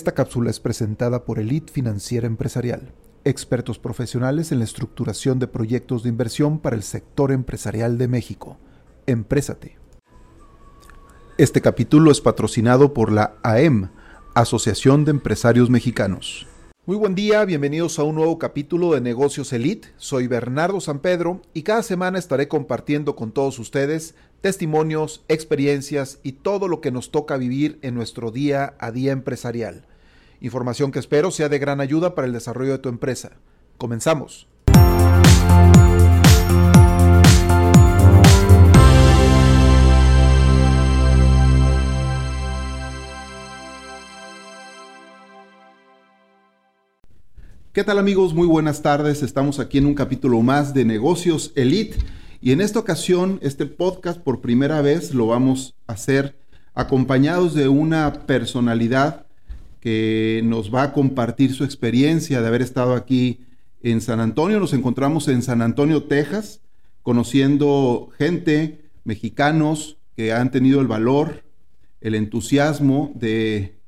Esta cápsula es presentada por Elite Financiera Empresarial, expertos profesionales en la estructuración de proyectos de inversión para el sector empresarial de México. Emprésate. Este capítulo es patrocinado por la AEM, Asociación de Empresarios Mexicanos. Muy buen día, bienvenidos a un nuevo capítulo de Negocios Elite. Soy Bernardo San Pedro y cada semana estaré compartiendo con todos ustedes testimonios, experiencias y todo lo que nos toca vivir en nuestro día a día empresarial. Información que espero sea de gran ayuda para el desarrollo de tu empresa. Comenzamos. ¿Qué tal amigos? Muy buenas tardes. Estamos aquí en un capítulo más de Negocios Elite y en esta ocasión este podcast por primera vez lo vamos a hacer acompañados de una personalidad que nos va a compartir su experiencia de haber estado aquí en San Antonio. Nos encontramos en San Antonio, Texas, conociendo gente, mexicanos, que han tenido el valor, el entusiasmo de,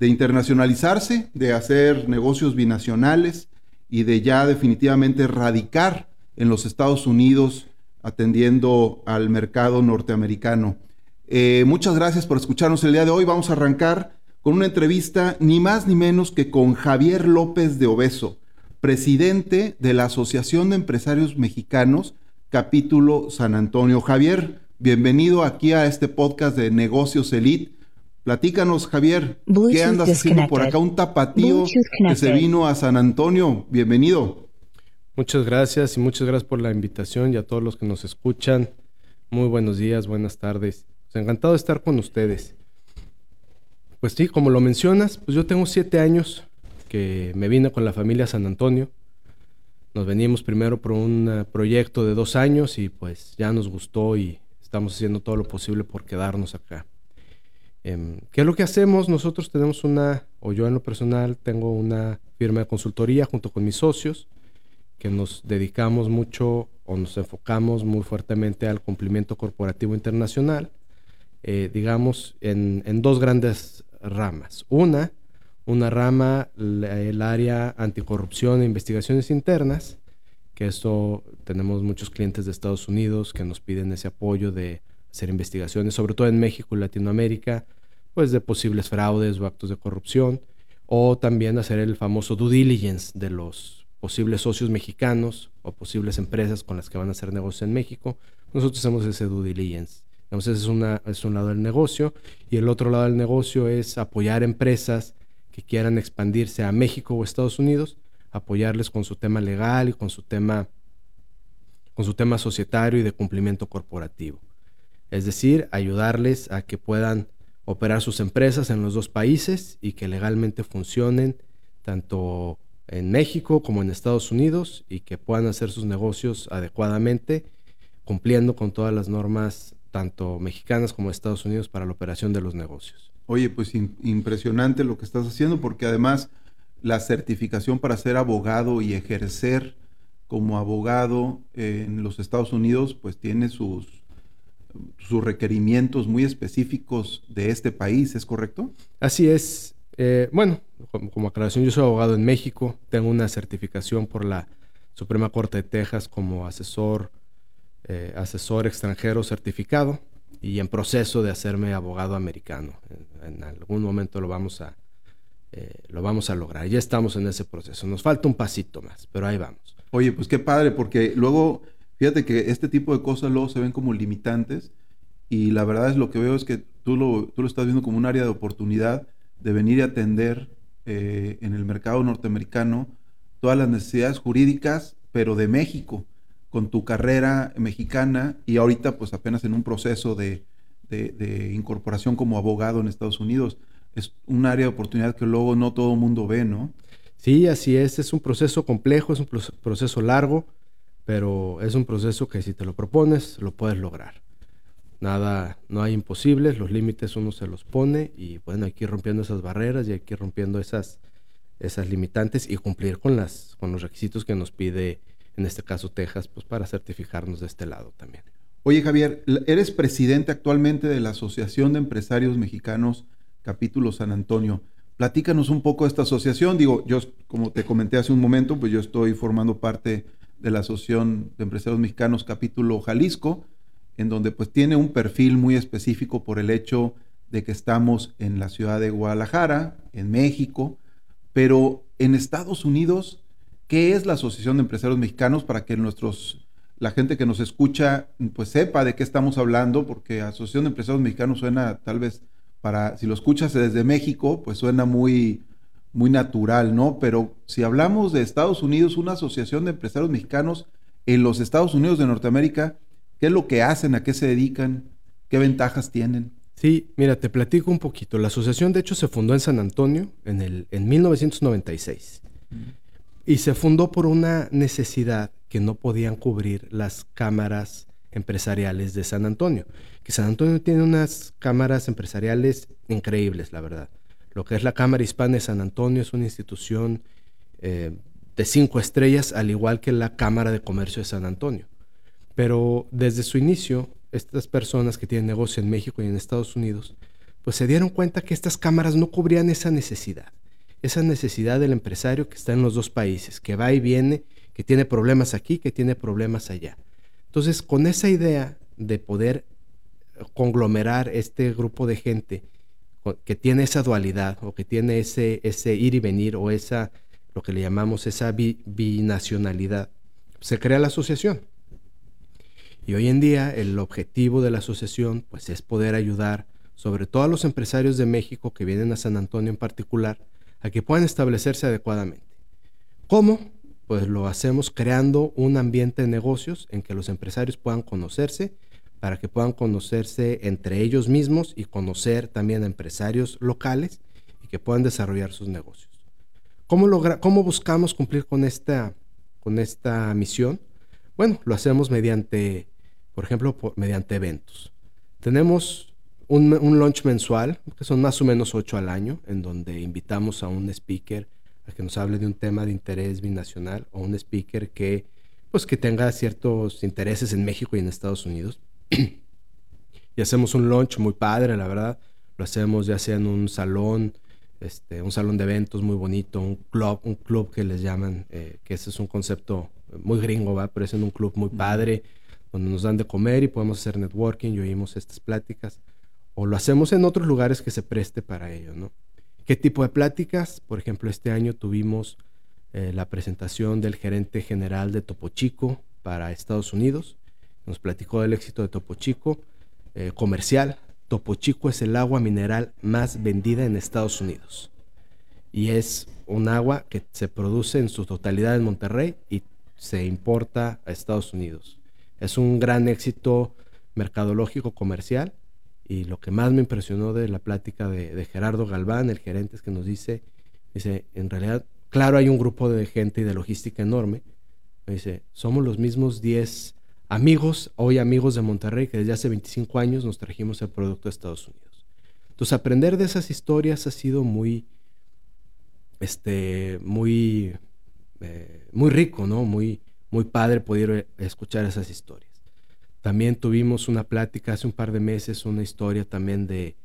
internacionalizarse, de hacer negocios binacionales y de ya definitivamente radicar en los Estados Unidos atendiendo al mercado norteamericano. Eh, muchas gracias por escucharnos el día de hoy. Vamos a arrancar con una entrevista ni más ni menos que con Javier López de Obeso, presidente de la Asociación de Empresarios Mexicanos, capítulo San Antonio. Javier, bienvenido aquí a este podcast de Negocios Elite. Platícanos, Javier, ¿qué andas haciendo por acá? Un tapatío que se vino a San Antonio. Bienvenido. Muchas gracias y muchas gracias por la invitación y a todos los que nos escuchan. Muy buenos días, buenas tardes. Pues encantado de estar con ustedes. Pues sí, como lo mencionas, pues yo tengo siete años que me vine con la familia San Antonio. Nos venimos primero por un eh, proyecto de dos años y pues ya nos gustó y estamos haciendo todo lo posible por quedarnos acá. Em, ¿Qué es lo que hacemos? Nosotros tenemos una, o yo en lo personal tengo una firma de consultoría junto con mis socios que nos dedicamos mucho o nos enfocamos muy fuertemente al cumplimiento corporativo internacional, eh, digamos, en, en, dos grandes ramas. Una, una rama, el área anticorrupción e investigaciones internas, que esto tenemos muchos clientes de Estados Unidos que nos piden ese apoyo de hacer investigaciones, sobre todo en México y Latinoamérica, pues de posibles fraudes o actos de corrupción, o también hacer el famoso due diligence de los posibles socios mexicanos o posibles empresas con las que van a hacer negocios en México. Nosotros hacemos ese due diligence entonces es, una, es un lado del negocio y el otro lado del negocio es apoyar empresas que quieran expandirse a México o Estados Unidos, apoyarles con su tema legal y con su tema, con su tema societario y de cumplimiento corporativo. Es decir, ayudarles a que puedan operar sus empresas en los dos países y que legalmente funcionen tanto en México como en Estados Unidos y que puedan hacer sus negocios adecuadamente, cumpliendo con todas las normas tanto mexicanas como de Estados Unidos para la operación de los negocios. Oye, pues impresionante lo que estás haciendo porque además la certificación para ser abogado y ejercer como abogado en los Estados Unidos pues tiene sus, sus requerimientos muy específicos de este país, ¿es correcto? Así es. Eh, bueno, como, como, aclaración, yo soy abogado en México, tengo una certificación por la Suprema Corte de Texas como asesor eh, asesor extranjero certificado y en proceso de hacerme abogado americano. En, algún momento lo vamos a eh, lo vamos a lograr. Ya estamos en ese proceso. Nos falta un pasito más, pero ahí vamos. Oye, pues qué padre, porque luego, fíjate que este tipo de cosas luego se ven como limitantes y la verdad es lo que veo es que tú lo, tú lo estás viendo como un área de oportunidad de venir y atender eh, en el mercado norteamericano todas las necesidades jurídicas, pero de México con tu carrera mexicana y ahorita pues apenas en un proceso de, incorporación como abogado en Estados Unidos. Es un área de oportunidad que luego no todo el mundo ve, ¿no? Sí, así es. Es un proceso complejo, es un proceso largo, pero es un proceso que si te lo propones, lo puedes lograr. Nada, no hay imposibles, los límites uno se los pone y bueno, hay ir rompiendo esas barreras y hay que ir rompiendo esas, esas limitantes y cumplir con, las, con los requisitos que nos pide en este caso Texas, pues para certificarnos de este lado también. Oye Javier, eres presidente actualmente de la Asociación de Empresarios Mexicanos, capítulo San Antonio. platícanos un poco de esta asociación. Digo, yo, como te comenté hace un momento, pues yo estoy formando parte de la Asociación de Empresarios Mexicanos capítulo Jalisco, en donde pues tiene un perfil muy específico por el hecho de que estamos en la ciudad de Guadalajara, en México, pero en Estados Unidos, ¿qué es la Asociación de Empresarios Mexicanos para que nuestros la gente que nos escucha pues sepa de qué estamos hablando, porque Asociación de Empresarios Mexicanos suena tal vez para si lo escuchas desde México, pues suena muy muy natural, ¿no? Pero si hablamos de Estados Unidos, una asociación de empresarios mexicanos en los Estados Unidos de Norteamérica, ¿qué es lo que hacen? ¿A qué se dedican? ¿Qué ventajas tienen? Sí, mira, te platico un poquito. La asociación, de hecho, se fundó en San Antonio en, el, en 1996. Y se fundó por una necesidad que no podían cubrir las cámaras empresariales de San Antonio. Que San Antonio tiene unas cámaras empresariales increíbles, la verdad. Lo que es la Cámara Hispana de San Antonio es una institución eh, de cinco estrellas, al igual que la Cámara de Comercio de San Antonio. Pero desde su inicio, estas personas que tienen negocio en México y en Estados Unidos, pues se dieron cuenta que estas cámaras no cubrían esa necesidad, esa necesidad del empresario que está en los dos países, que va y viene, que tiene problemas aquí, que tiene problemas allá. Entonces, con esa idea de poder conglomerar este grupo de gente que tiene esa dualidad o que tiene ese, ese ir y venir o esa, lo que le llamamos esa binacionalidad, se crea la asociación. Y hoy en día el objetivo de la asociación pues es poder ayudar sobre todo a los empresarios de México que vienen a San Antonio en particular a que puedan establecerse adecuadamente. ¿Cómo? Pues lo hacemos creando un ambiente de negocios en que los empresarios puedan conocerse para que puedan conocerse entre ellos mismos y conocer también a empresarios locales y que puedan desarrollar sus negocios. ¿Cómo, logra, cómo buscamos cumplir con esta, con esta misión? Bueno, lo hacemos mediante, por ejemplo, mediante eventos. Tenemos un, un launch mensual, que son más o menos ocho al año, en donde invitamos a un speaker a que nos hable de un tema de interés binacional o un speaker que, pues, que tenga ciertos intereses en México y en Estados Unidos y hacemos un launch muy padre, la verdad. Lo hacemos ya sea en un salón, este, un salón de eventos muy bonito, un club, un club que les llaman, eh, que ese es un concepto muy gringo, ¿va? pero es en un club muy padre, donde nos dan de comer y podemos hacer networking y oímos estas pláticas. O lo hacemos en otros lugares que se preste para ello, ¿no? ¿Qué tipo de pláticas? Por ejemplo, este año tuvimos eh, la presentación del gerente general de Topo Chico para Estados Unidos nos platicó del éxito de Topo Chico eh, comercial. Topo Chico es el agua mineral más vendida en Estados Unidos. Y es un agua que se produce en su totalidad en Monterrey y se importa a Estados Unidos. Es un gran éxito mercadológico comercial y lo que más me impresionó de la plática de, Gerardo Galván, el gerente, es que nos dice, dice, en realidad, claro, hay un grupo de gente y de logística enorme, dice, somos los mismos 10 amigos, hoy amigos de Monterrey, que desde hace 25 años nos trajimos el producto de Estados Unidos. Entonces, aprender de esas historias ha sido muy, este, muy, eh, muy rico, ¿no? Muy, muy padre poder escuchar esas historias. También tuvimos una plática hace un par de meses, una historia también de,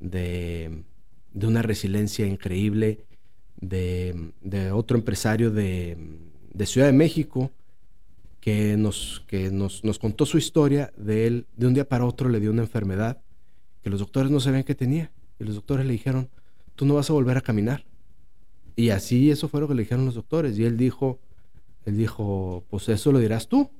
de, de una resiliencia increíble de, de otro empresario de, de Ciudad de México que, nos, que nos, nos, contó su historia de él, de un día para otro le dio una enfermedad que los doctores no sabían que tenía. Y los doctores le dijeron, tú no vas a volver a caminar. Y así eso fue lo que le dijeron los doctores. Y él dijo, él dijo, pues eso lo dirás tú.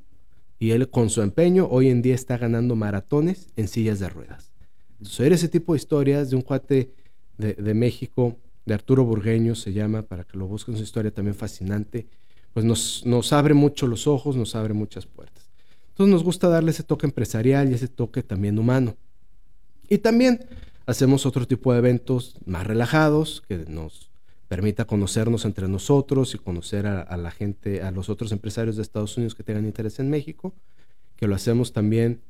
Y él con su empeño hoy en día está ganando maratones en sillas de ruedas. Entonces, ese tipo de historias de un cuate de, de México, de Arturo Burgueño se llama, para que lo busquen, su historia también fascinante pues nos, nos abre mucho los ojos, nos abre muchas puertas. Entonces nos gusta darle ese toque empresarial y ese toque también humano. Y también hacemos otro tipo de eventos más relajados que nos permita conocernos entre nosotros y conocer a, la gente, a los otros empresarios de Estados Unidos que tengan interés en México, que lo hacemos también,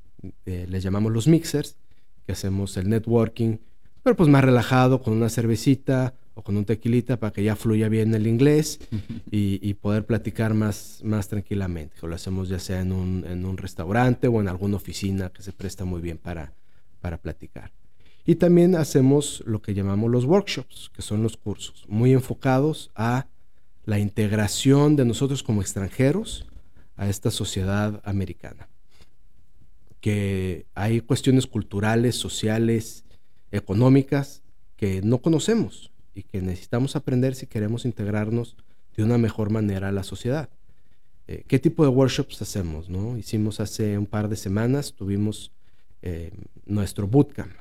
eh, les llamamos los mixers, que hacemos el networking, pero pues más relajado, con una cervecita, con un tequilita para que ya fluya bien el inglés y, poder platicar más, más tranquilamente. lo hacemos ya sea en un, en un, restaurante o en alguna oficina que se presta muy bien para, para platicar. Y también hacemos lo que llamamos los workshops, que son los cursos, muy enfocados a la integración de nosotros como extranjeros a esta sociedad americana. Que hay cuestiones culturales, sociales, económicas que no conocemos y que necesitamos aprender si queremos integrarnos de una mejor manera a la sociedad. Eh, ¿Qué tipo de workshops hacemos? No? Hicimos hace un par de semanas, tuvimos eh, nuestro bootcamp,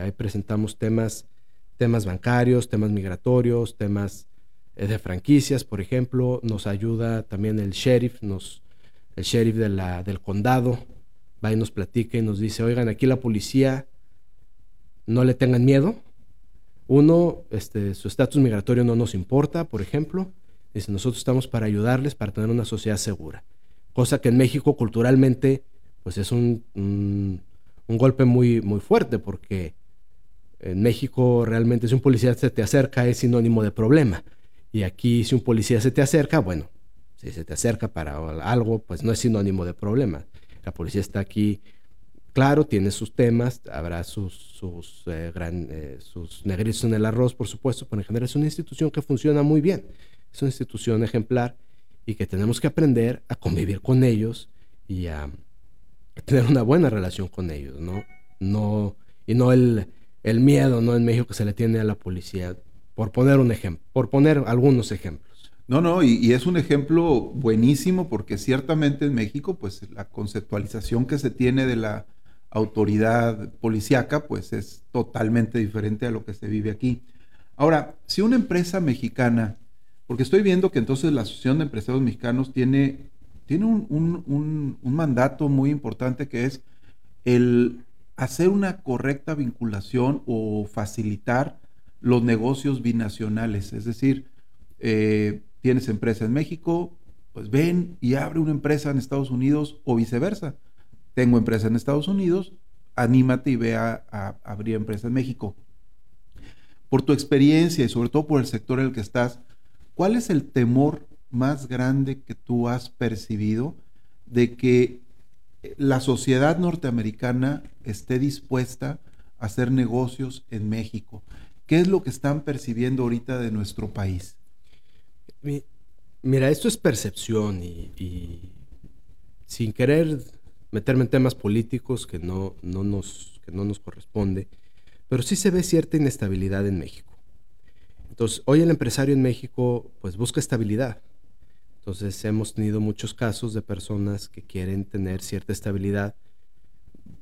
ahí presentamos temas, temas bancarios, temas migratorios, temas eh, de franquicias, por ejemplo. Nos ayuda también el sheriff, nos, el sheriff de la, del condado, va y nos platica y nos dice, oigan, aquí la policía, no le tengan miedo. Uno, este, su estatus migratorio no nos importa, por ejemplo. Dice, nosotros estamos para ayudarles para tener una sociedad segura. Cosa que en México culturalmente pues es un, golpe muy, muy fuerte porque en México realmente si un policía se te acerca es sinónimo de problema. Y aquí si un policía se te acerca, bueno, si se te acerca para algo, pues no es sinónimo de problema. La policía está aquí, claro, tiene sus temas, habrá sus, sus, eh, gran, eh, sus negritos en el arroz, por supuesto, pero en general es una institución que funciona muy bien es una institución ejemplar y que tenemos que aprender a convivir con ellos y a, tener una buena relación con ellos, ¿no? no y no el, el miedo, ¿no? En México que se le tiene a la policía, por poner un ejemplo, por poner algunos ejemplos. No, no, y, y, es un ejemplo buenísimo porque ciertamente en México, pues la conceptualización que se tiene de la autoridad policíaca, pues es totalmente diferente a lo que se vive aquí. Ahora, si una empresa mexicana porque estoy viendo que entonces la Asociación de Empresarios Mexicanos tiene, tiene un, mandato muy importante que es el hacer una correcta vinculación o facilitar los negocios binacionales. Es decir, eh, tienes empresa en México, pues ven y abre una empresa en Estados Unidos o viceversa. Tengo empresa en Estados Unidos, anímate y ve a, a abrir empresa en México. Por tu experiencia y sobre todo por el sector en el que estás, ¿Cuál es el temor más grande que tú has percibido de que la sociedad norteamericana esté dispuesta a hacer negocios en México? ¿Qué es lo que están percibiendo ahorita de nuestro país? Mira, esto es percepción y, sin querer meterme en temas políticos que no, no, nos, que no nos corresponde, pero sí se ve cierta inestabilidad en México. Entonces, hoy el empresario en México pues busca estabilidad. Entonces, hemos tenido muchos casos de personas que quieren tener cierta estabilidad,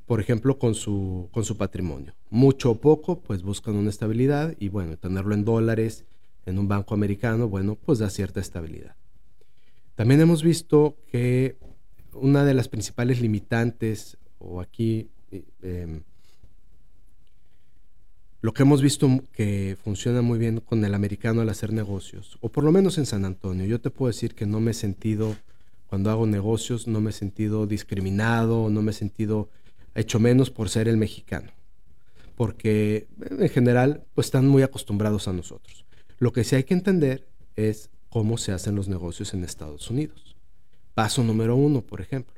por ejemplo, con su, con su patrimonio. Mucho o poco, pues buscan una estabilidad y bueno, tenerlo en dólares, en un banco americano, bueno, pues da cierta estabilidad. También hemos visto que una de las principales limitantes, o aquí eh, lo que hemos visto que funciona muy bien con el americano al hacer negocios, o por lo menos en San Antonio, yo te puedo decir que no me he sentido, cuando hago negocios, no me he sentido discriminado, no me he sentido hecho menos por ser el mexicano, porque en general pues están muy acostumbrados a nosotros. Lo que sí hay que entender es cómo se hacen los negocios en Estados Unidos. Paso número uno, por ejemplo.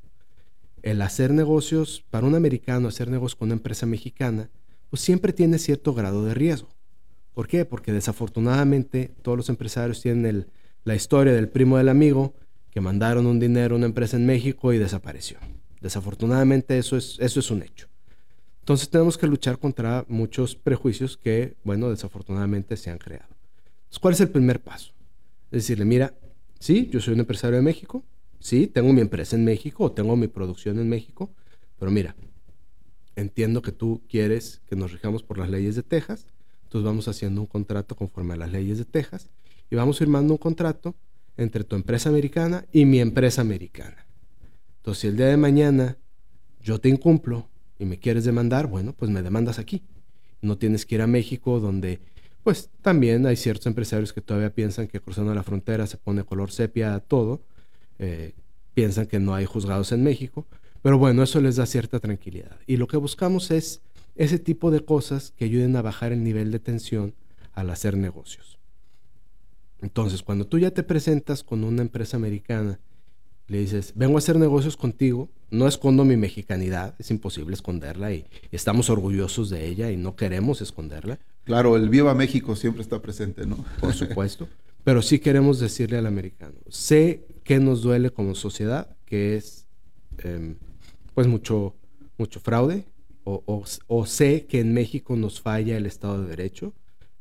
El hacer negocios, para un americano, hacer negocios con una empresa mexicana, pues siempre tiene cierto grado de riesgo. ¿Por qué? Porque desafortunadamente todos los empresarios tienen la historia del primo del amigo que mandaron un dinero a una empresa en México y desapareció. Desafortunadamente eso es, eso es un hecho. Entonces tenemos que luchar contra muchos prejuicios que, bueno, desafortunadamente se han creado. ¿cuál es el primer paso? Es decirle, mira, sí, yo soy un empresario de México, sí, tengo mi empresa en México o tengo mi producción en México, pero mira, entiendo que tú quieres que nos rijamos por las leyes de Texas, entonces vamos haciendo un contrato conforme a las leyes de Texas y vamos firmando un contrato entre tu empresa americana y mi empresa americana. Entonces, si el día de mañana yo te incumplo y me quieres demandar, bueno, pues me demandas aquí. No tienes que ir a México donde, pues también hay ciertos empresarios que todavía piensan que cruzando la frontera se pone color sepia a todo, eh, piensan que no hay juzgados en México, pero bueno, eso les da cierta tranquilidad. Y lo que buscamos es ese tipo de cosas que ayuden a bajar el nivel de tensión al hacer negocios. Entonces, cuando tú ya te presentas con una empresa americana Le dices, vengo a hacer negocios contigo, no escondo mi mexicanidad, es imposible esconderla y, estamos orgullosos de ella y no queremos esconderla. Claro, el Viva México siempre está presente, ¿no? Por supuesto. Pero sí queremos decirle al americano, sé que nos duele como sociedad, que es em, pues mucho, mucho fraude, o, o, sé que en México nos falla el Estado de Derecho.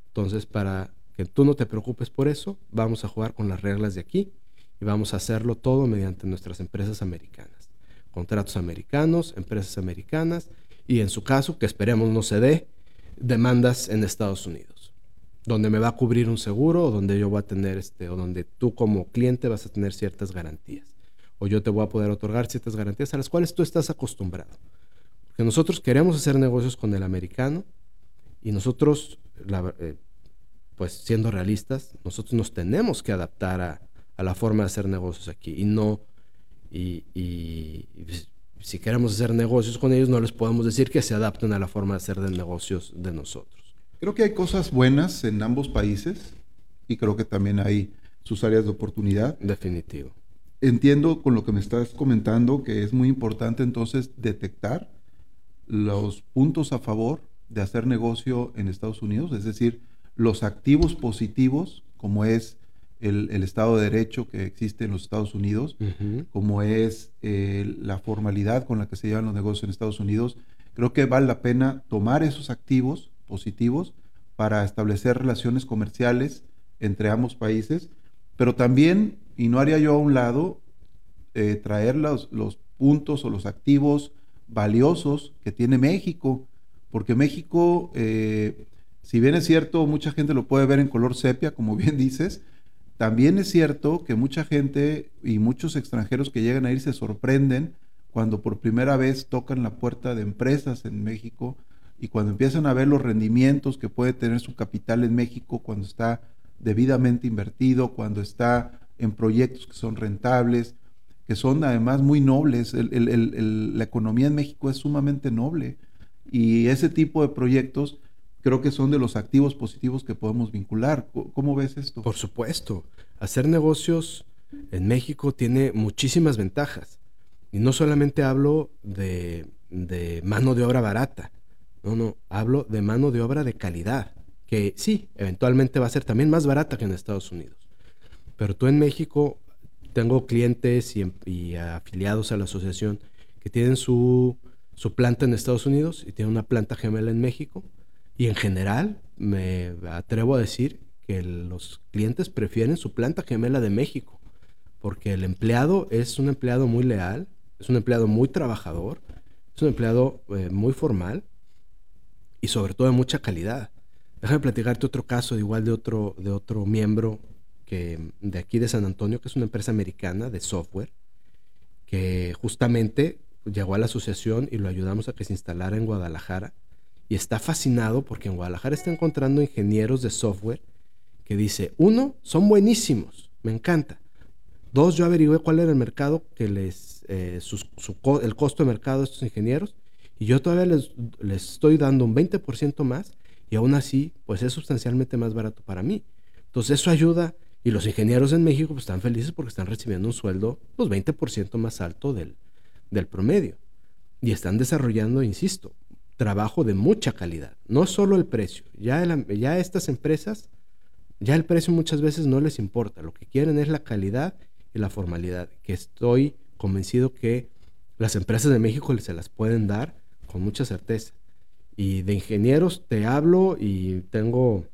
Entonces, para que tú no te preocupes por eso, vamos a jugar con las reglas de aquí y vamos a hacerlo todo mediante nuestras empresas americanas. Contratos americanos, empresas americanas y en su caso, que esperemos no se dé, demandas en Estados Unidos, donde me va a cubrir un seguro o donde yo voy a tener este o donde tú como cliente vas a tener ciertas garantías o yo te voy a poder otorgar ciertas garantías a las cuales tú estás acostumbrado. Porque nosotros queremos hacer negocios con el americano y nosotros, eh, pues siendo realistas, nosotros nos tenemos que adaptar a, la forma de hacer negocios aquí y no, y, si queremos hacer negocios con ellos, no les podemos decir que se adapten a la forma de hacer de negocios de nosotros. Creo que hay cosas buenas en ambos países y creo que también hay sus áreas de oportunidad. Definitivo. Entiendo con lo que me estás comentando que es muy importante entonces detectar los puntos a favor de hacer negocio en Estados Unidos, es decir, los activos positivos, como es el, Estado de Derecho que existe en los Estados Unidos, como es eh, la formalidad con la que se llevan los negocios en Estados Unidos, creo que vale la pena tomar esos activos positivos para establecer relaciones comerciales entre ambos países, pero también, y no haría yo a un lado, eh, traer los, los puntos o los activos valiosos que tiene México, porque México, eh, si bien es cierto, mucha gente lo puede ver en color sepia, como bien dices, también es cierto que mucha gente y muchos extranjeros que llegan a ir se sorprenden cuando por primera vez tocan la puerta de empresas en México y cuando empiezan a ver los rendimientos que puede tener su capital en México cuando está debidamente invertido, cuando está en proyectos que son rentables, que son además muy nobles. la economía en México es sumamente noble y ese tipo de proyectos creo que son de los activos positivos que podemos vincular. ¿Cómo ves esto? Por supuesto. Hacer negocios en México tiene muchísimas ventajas. Y no solamente hablo de, de mano de obra barata, no, no, hablo de mano de obra de calidad, que sí, eventualmente va a ser también más barata que en Estados Unidos. Pero tú en México tengo clientes y, afiliados a la asociación que tienen su, planta en Estados Unidos y tienen una planta gemela en México. Y en general me atrevo a decir que los clientes prefieren su planta gemela de México, porque el empleado es un empleado muy leal, es un empleado muy trabajador, es un empleado eh, muy formal y sobre todo de mucha calidad. Déjame platicarte otro caso, igual de otro, de otro miembro de aquí de San Antonio, que es una empresa americana de software, que justamente llegó a la asociación y lo ayudamos a que se instalara en Guadalajara. Y está fascinado porque en Guadalajara está encontrando ingenieros de software que dice, uno, son buenísimos, me encanta. Dos, yo averigué cuál era el mercado que les, eh, el costo de mercado de estos ingenieros y yo todavía les, les estoy dando un 20% más y aún así, pues es sustancialmente más barato para mí. Entonces eso ayuda y los ingenieros en México pues, están felices porque están recibiendo un sueldo pues 20% más alto del, del promedio. Y están desarrollando, insisto, trabajo de mucha calidad. No solo el precio. Ya, ya estas empresas, ya el precio muchas veces no les importa. Lo que quieren es la calidad y la formalidad. Que estoy convencido que las empresas de México se las pueden dar con mucha certeza. Y de ingenieros te hablo y tengo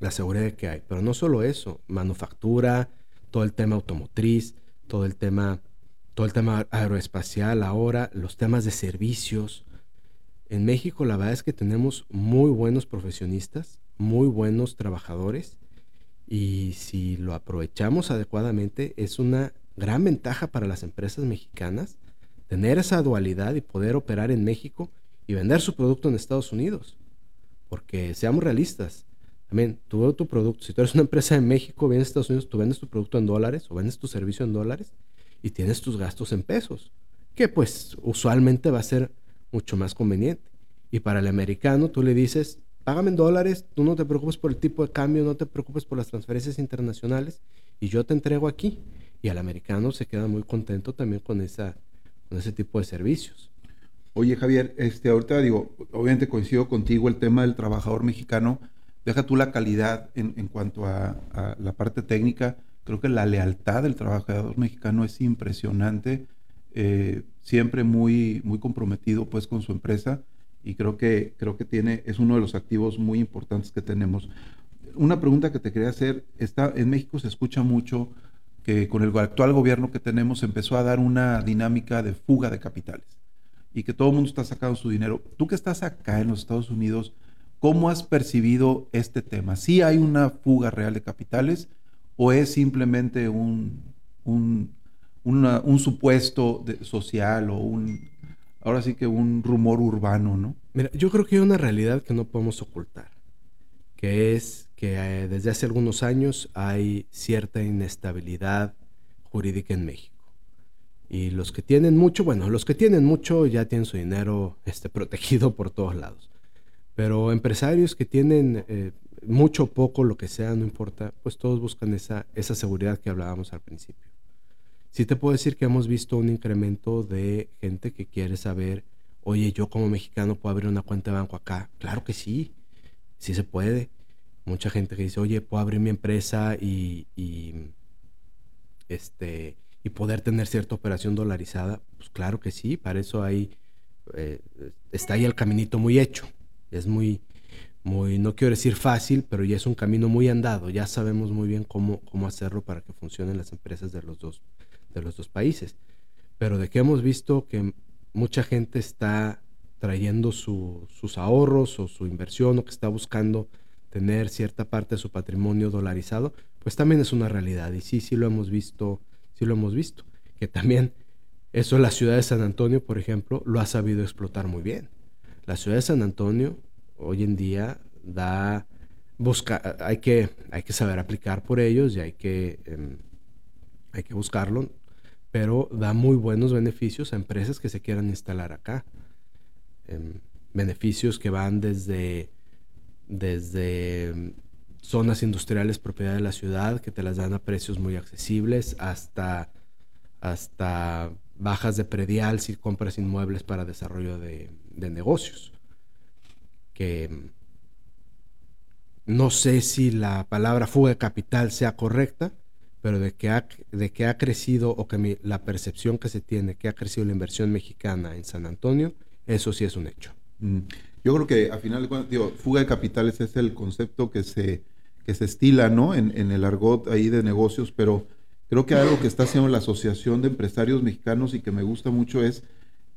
la seguridad que hay. Pero no solo eso, manufactura, todo el tema automotriz, todo el tema, todo el tema aeroespacial ahora, los temas de servicios. En México la verdad es que tenemos muy buenos profesionistas, muy buenos trabajadores y si lo aprovechamos adecuadamente es una gran ventaja para las empresas mexicanas tener esa dualidad y poder operar en México y vender su producto en Estados Unidos. Porque seamos realistas, también, tú tu producto, si tú eres una empresa de México, vienes a Estados Unidos, tú vendes tu producto en dólares o vendes tu servicio en dólares y tienes tus gastos en pesos, que pues usualmente va a ser mucho más conveniente. Y para el americano tú le dices, págame en dólares, tú no te preocupes por el tipo de cambio, no te preocupes por las transferencias internacionales y yo te entrego aquí. y el americano se queda muy contento también con, esa, con ese tipo de servicios. Oye Javier, este, ahorita digo, obviamente coincido contigo el tema del trabajador mexicano, deja tú la calidad en, cuanto a, a, la parte técnica, creo que la lealtad del trabajador mexicano es impresionante, eh, siempre muy, muy comprometido pues con su empresa y creo que, creo que tiene, es uno de los activos muy importantes que tenemos. Una pregunta que te quería hacer, está, en México se escucha mucho que con el actual gobierno que tenemos empezó a dar una dinámica de fuga de capitales y que todo el mundo está sacando su dinero. Tú que estás acá en los Estados Unidos, ¿cómo has percibido este tema? ¿Sí hay una fuga real de capitales o es simplemente un, un, un supuesto social o un, ahora sí que un rumor urbano, ¿no? Mira, yo creo que hay una realidad que no podemos ocultar, que es que eh, desde hace algunos años hay cierta inestabilidad jurídica en México. Y los que tienen mucho, bueno, los que tienen mucho ya tienen su dinero este, protegido por todos lados. Pero empresarios que tienen eh, mucho o poco, lo que sea, no importa, pues todos buscan esa, esa seguridad que hablábamos al principio. Sí te puedo decir que hemos visto un incremento de gente que quiere saber, oye, yo como mexicano puedo abrir una cuenta de banco acá. Claro que sí, sí se puede mucha gente que dice, oye, puedo abrir mi empresa y, este, y poder tener cierta operación dolarizada. Pues claro que sí, para eso hay, eh, está ahí el caminito muy hecho. Es muy, muy, no quiero decir fácil, pero ya es un camino muy andado. Ya sabemos muy bien cómo, cómo hacerlo para que funcionen las empresas de los dos, de los dos países. Pero de que hemos visto que mucha gente está trayendo sus ahorros o su inversión o que está buscando tener cierta parte de su patrimonio dolarizado, pues también es una realidad. Y sí, sí lo hemos visto, sí lo hemos visto. Que también eso la ciudad de San Antonio, por ejemplo, lo ha sabido explotar muy bien. La ciudad de San Antonio hoy en día da busca hay que hay que saber aplicar por ellos y hay que em, hay que buscarlo pero da muy buenos beneficios a empresas que se quieran instalar acá. Em, beneficios que van desde desde mm, zonas industriales propiedad de la ciudad que te las dan a precios muy accesibles hasta, hasta bajas de predial si compras inmuebles para desarrollo de, negocios. Que no sé si la palabra fuga de capital sea correcta, pero de que ha, de que ha crecido o que la percepción que se tiene que ha crecido la inversión mexicana en San Antonio, eso sí es un hecho. Mm. Yo creo que al final de digo, fuga de capitales es el concepto que se, que se estila, ¿no? En, en, el argot ahí de negocios, pero creo que algo que está haciendo la Asociación de Empresarios Mexicanos y que me gusta mucho es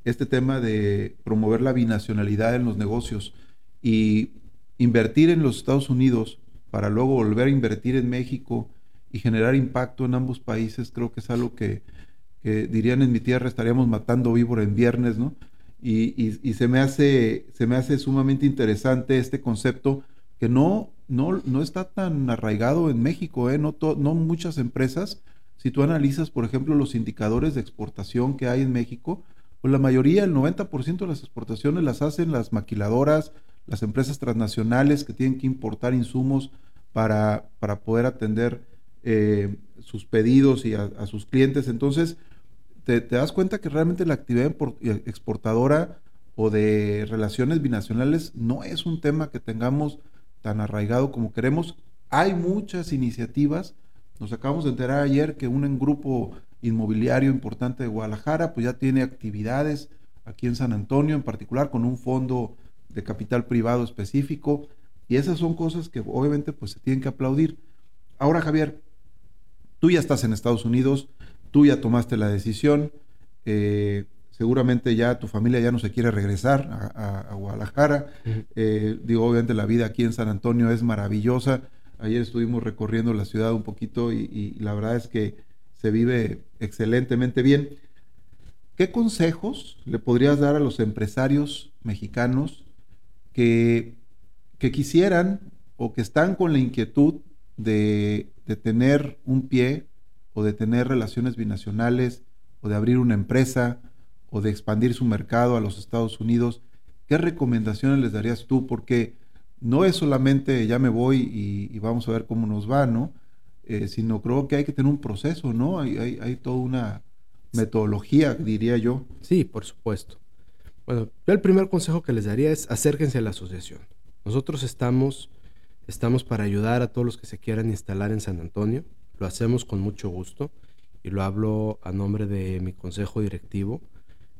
este tema de promover la binacionalidad en los negocios y invertir en los Estados Unidos para luego volver a invertir en México y generar impacto en ambos países, creo que es algo que, dirían en mi tierra, estaríamos matando víbora en viernes, ¿no? Y, se, me hace, se me hace sumamente interesante este concepto que no, no, no está tan arraigado en México, ¿eh? no, no muchas empresas. Si tú analizas, por ejemplo, los indicadores de exportación que hay en México, pues la mayoría, el 90% de las exportaciones las hacen las maquiladoras, las empresas transnacionales que tienen que importar insumos para, para poder atender eh, sus pedidos y a, sus clientes. Entonces, te, das cuenta que realmente la actividad eh, exportadora o de relaciones binacionales no es un tema que tengamos tan arraigado como queremos. Hay muchas iniciativas. Nos acabamos de enterar ayer que un grupo inmobiliario importante de Guadalajara pues ya tiene actividades aquí en San Antonio, en particular con un fondo de capital privado específico. Y esas son cosas que obviamente pues se tienen que aplaudir. Ahora, Javier, tú ya estás en Estados Unidos, tú ya tomaste la decisión, eh, seguramente ya tu familia ya no se quiere regresar a, Guadalajara. Eh, digo, obviamente la vida aquí en San Antonio es maravillosa. Ayer estuvimos recorriendo la ciudad un poquito y, la verdad es que se vive excelentemente bien. ¿Qué consejos le podrías dar a los empresarios mexicanos que, que quisieran o que están con la inquietud de, de tener un pie o de tener relaciones binacionales o de abrir una empresa o de expandir su mercado a los Estados Unidos, ¿qué recomendaciones les darías tú? Porque no es solamente ya me voy y, vamos a ver cómo nos va, ¿no? Eh, sino creo que hay que tener un proceso, ¿no? Hay, hay, hay toda una metodología, diría yo. Sí, por supuesto. Bueno, yo el primer consejo que les daría es acérquense a la asociación. Nosotros estamos, estamos para ayudar a todos los que se quieran instalar en San Antonio. Lo hacemos con mucho gusto y lo hablo a nombre de mi consejo directivo.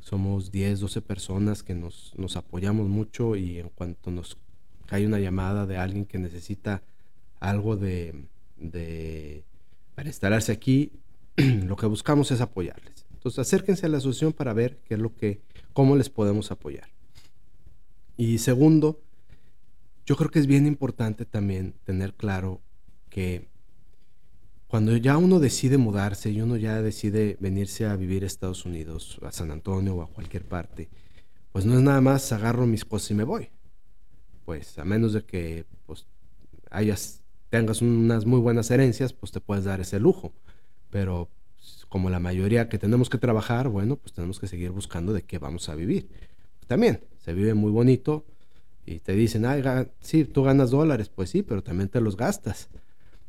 Somos 10, 12 personas que nos, nos apoyamos mucho y en cuanto nos cae una llamada de alguien que necesita algo de, de para instalarse aquí, lo que buscamos es apoyarles. Entonces acérquense a la asociación para ver qué es lo que, cómo les podemos apoyar. Y segundo, yo creo que es bien importante también tener claro que cuando ya uno decide mudarse y uno ya decide venirse a vivir a Estados Unidos, a San Antonio o a cualquier parte, pues no es nada más agarro mis cosas y me voy. Pues a menos de que pues, hayas, tengas unas muy buenas herencias, pues te puedes dar ese lujo. Pero como la mayoría que tenemos que trabajar, bueno, pues tenemos que seguir buscando de qué vamos a vivir. También se vive muy bonito y te dicen, ay, sí, tú ganas dólares, pues sí, pero también te los gastas.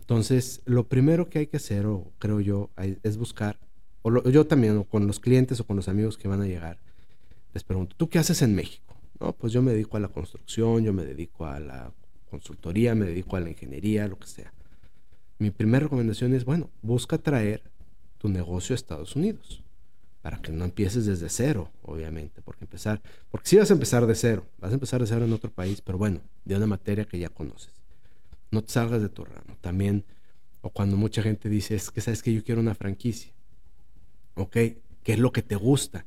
Entonces, lo primero que hay que hacer, o creo yo, es buscar, o yo también, o con los clientes o con los amigos que van a llegar, les pregunto, ¿tú qué haces en México? No, pues yo me dedico a la construcción, yo me dedico a la consultoría, me dedico a la ingeniería, lo que sea. Mi primera recomendación es, bueno, busca traer tu negocio a Estados Unidos. Para que no empieces desde cero, obviamente, porque empezar, porque si vas a empezar de cero, vas a empezar de cero en otro país, pero bueno, de una materia que ya conoces. No te salgas de tu ramo. También, o cuando mucha gente dice, es que sabes que yo quiero una franquicia. ¿Ok? ¿Qué es lo que te gusta?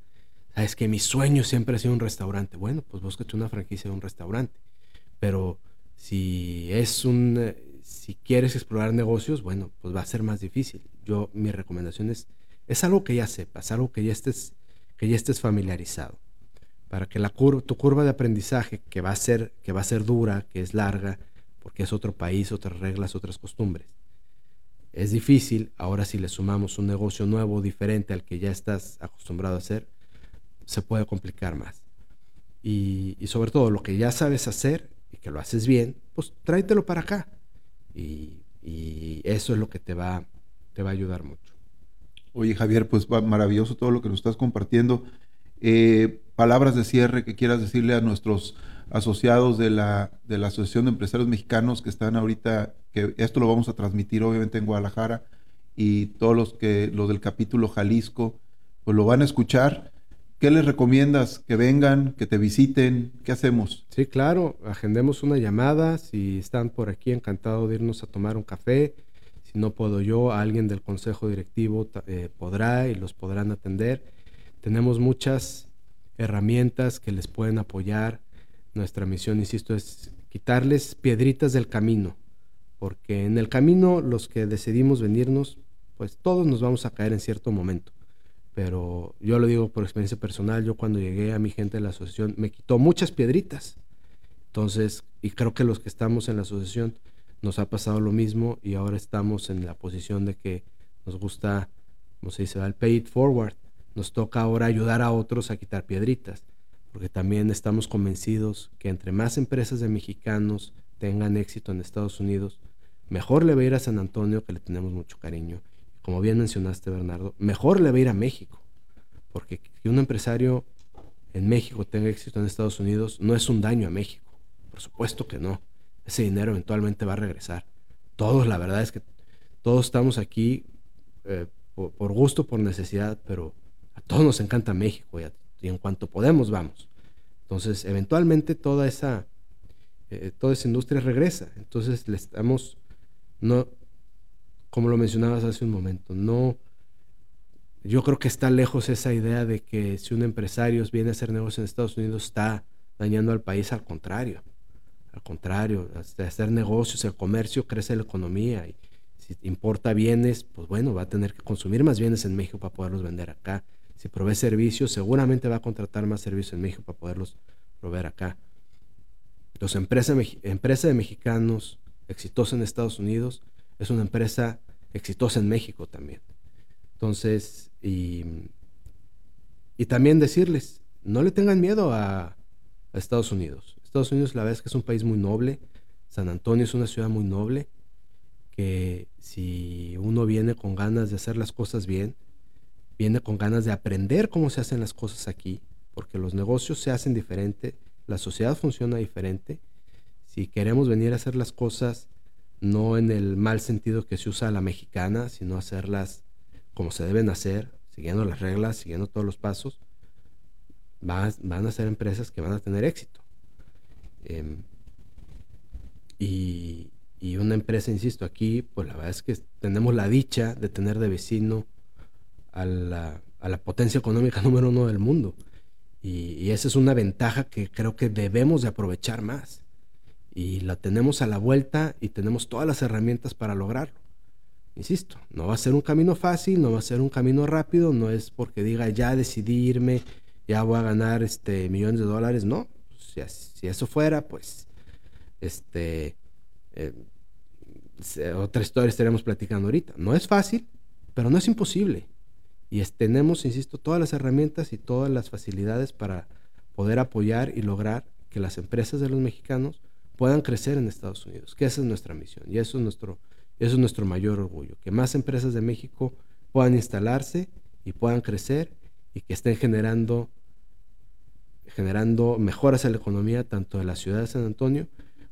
Sabes que mi sueño siempre ha sido un restaurante. Bueno, pues búscate una franquicia de un restaurante. Pero si es un, eh, si quieres explorar negocios, bueno, pues va a ser más difícil. Yo, mi recomendación es, es algo que ya sepas, algo que ya estés, que ya estés familiarizado. Para que la tu curva de aprendizaje, que va, a ser, que va a ser dura, que es larga, porque es otro país, otras reglas, otras costumbres. Es difícil, ahora si le sumamos un negocio nuevo, diferente al que ya estás acostumbrado a hacer, se puede complicar más. Y sobre todo lo que ya sabes hacer y que lo haces bien, pues tráetelo para acá y, eso es lo que te va, te va a ayudar mucho. Oye Javier, pues maravilloso todo lo que nos estás compartiendo. Eh, palabras de cierre que quieras decirle a nuestros asociados de la, de la Asociación de Empresarios Mexicanos que están ahorita, que esto lo vamos a transmitir obviamente en Guadalajara y todos los que los del capítulo Jalisco, pues lo van a escuchar ¿Qué les recomiendas? ¿Que vengan? ¿Que te visiten? ¿Qué hacemos? Sí, claro, agendemos una llamada. Si están por aquí, encantado de irnos a tomar un café. Si no puedo yo, alguien del consejo directivo eh, podrá y los podrán atender. Tenemos muchas herramientas que les pueden apoyar. Nuestra misión, insisto, es quitarles piedritas del camino, porque en el camino los que decidimos venirnos, pues todos nos vamos a caer en cierto momento pero yo lo digo por experiencia personal, yo cuando llegué a mi gente de la asociación me quitó muchas piedritas. Entonces, y creo que los que estamos en la asociación nos ha pasado lo mismo y ahora estamos en la posición de que nos gusta, como se dice, el pay it forward. Nos toca ahora ayudar a otros a quitar piedritas, porque también estamos convencidos que entre más empresas de mexicanos tengan éxito en Estados Unidos, mejor le va a ir a San Antonio, que le tenemos mucho cariño, como bien mencionaste Bernardo, mejor le va a ir a México, porque que un empresario en México tenga éxito en Estados Unidos no es un daño a México, por supuesto que no, ese dinero eventualmente va a regresar. Todos, la verdad es que todos estamos aquí eh, por, gusto, por necesidad, pero a todos nos encanta México y, en cuanto podemos vamos. Entonces, eventualmente toda esa, eh, toda esa industria regresa. Entonces, le estamos, no, como lo mencionabas hace un momento, no, yo creo que está lejos esa idea de que si un empresario viene a hacer negocio en Estados Unidos está dañando al país, al contrario, al contrario, hacer negocios, el comercio crece la economía y si importa bienes, pues bueno, va a tener que consumir más bienes en México para poderlos vender acá. Si provee servicios, seguramente va a contratar más servicios en México para poderlos proveer acá. Entonces, empresa, empresa de mexicanos exitosa en Estados Unidos es una empresa exitosa en México también. Entonces, y, y también decirles, no le tengan miedo a, Estados Unidos. Estados Unidos la verdad es que es un país muy noble, San Antonio es una ciudad muy noble, que si uno viene con ganas de hacer las cosas bien, viene con ganas de aprender cómo se hacen las cosas aquí, porque los negocios se hacen diferente, la sociedad funciona diferente. Si queremos venir a hacer las cosas no en el mal sentido que se usa la mexicana, sino hacerlas como se deben hacer, siguiendo las reglas, siguiendo todos los pasos, van, a ser empresas que van a tener éxito. Em, y, y una empresa, insisto, aquí, pues la verdad es que tenemos la dicha de tener de vecino a la, a la potencia económica número uno del mundo. Y, esa es una ventaja que creo que debemos de aprovechar más. Y la tenemos a la vuelta y tenemos todas las herramientas para lograrlo. Insisto, no va a ser un camino fácil, no va a ser un camino rápido, no es porque diga ya decidí irme, ya voy a ganar este millones de dólares, no. Si, eso fuera, pues este eh, otra historia estaremos platicando ahorita. No es fácil, pero no es imposible. Y tenemos, insisto, todas las herramientas y todas las facilidades para poder apoyar y lograr que las empresas de los mexicanos puedan crecer en Estados Unidos, que esa es nuestra misión y eso es nuestro, eso es nuestro mayor orgullo, que más empresas de México puedan instalarse y puedan crecer y que estén generando, generando mejoras en la economía tanto de la ciudad de San Antonio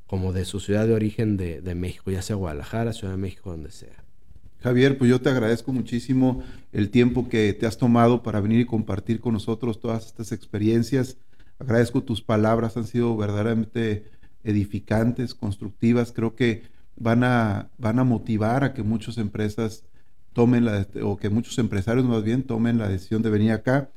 como de su ciudad de origen de, México, ya sea Guadalajara, Ciudad de México, donde sea. Javier, pues yo te agradezco muchísimo el tiempo que te has tomado para venir y compartir con nosotros todas estas experiencias. Agradezco tus palabras, han sido verdaderamente edificantes, constructivas. Creo que van a, van a motivar a que muchas empresas tomen la, o que muchos empresarios más bien tomen la decisión de venir acá.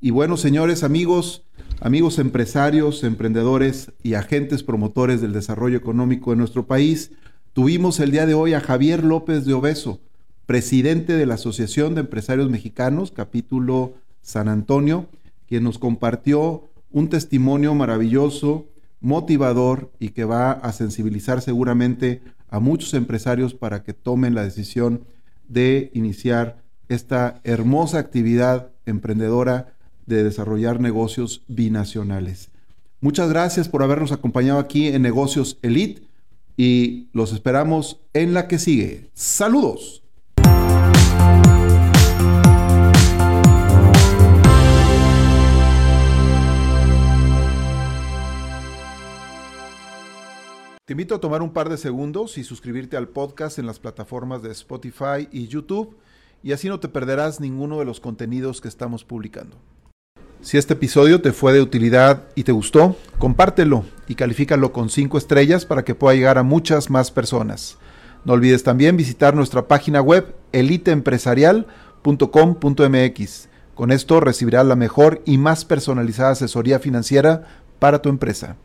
Y bueno, señores, amigos, amigos empresarios, emprendedores y agentes promotores del desarrollo económico de nuestro país. Tuvimos el día de hoy a Javier López de Obeso, presidente de la Asociación de Empresarios Mexicanos, capítulo San Antonio, quien nos compartió un testimonio maravilloso, motivador y que va a sensibilizar seguramente a muchos empresarios para que tomen la decisión de iniciar esta hermosa actividad emprendedora de desarrollar negocios binacionales. Muchas gracias por habernos acompañado aquí en Negocios Elite y los esperamos en la que sigue. Saludos. Te invito a tomar un par de segundos y suscribirte al podcast en las plataformas de Spotify y YouTube y así no te perderás ninguno de los contenidos que estamos publicando. Si este episodio te fue de utilidad y te gustó, compártelo y califícalo con 5 estrellas para que pueda llegar a muchas más personas. No olvides también visitar nuestra página web eliteempresarial.com.mx. Con esto recibirás la mejor y más personalizada asesoría financiera para tu empresa.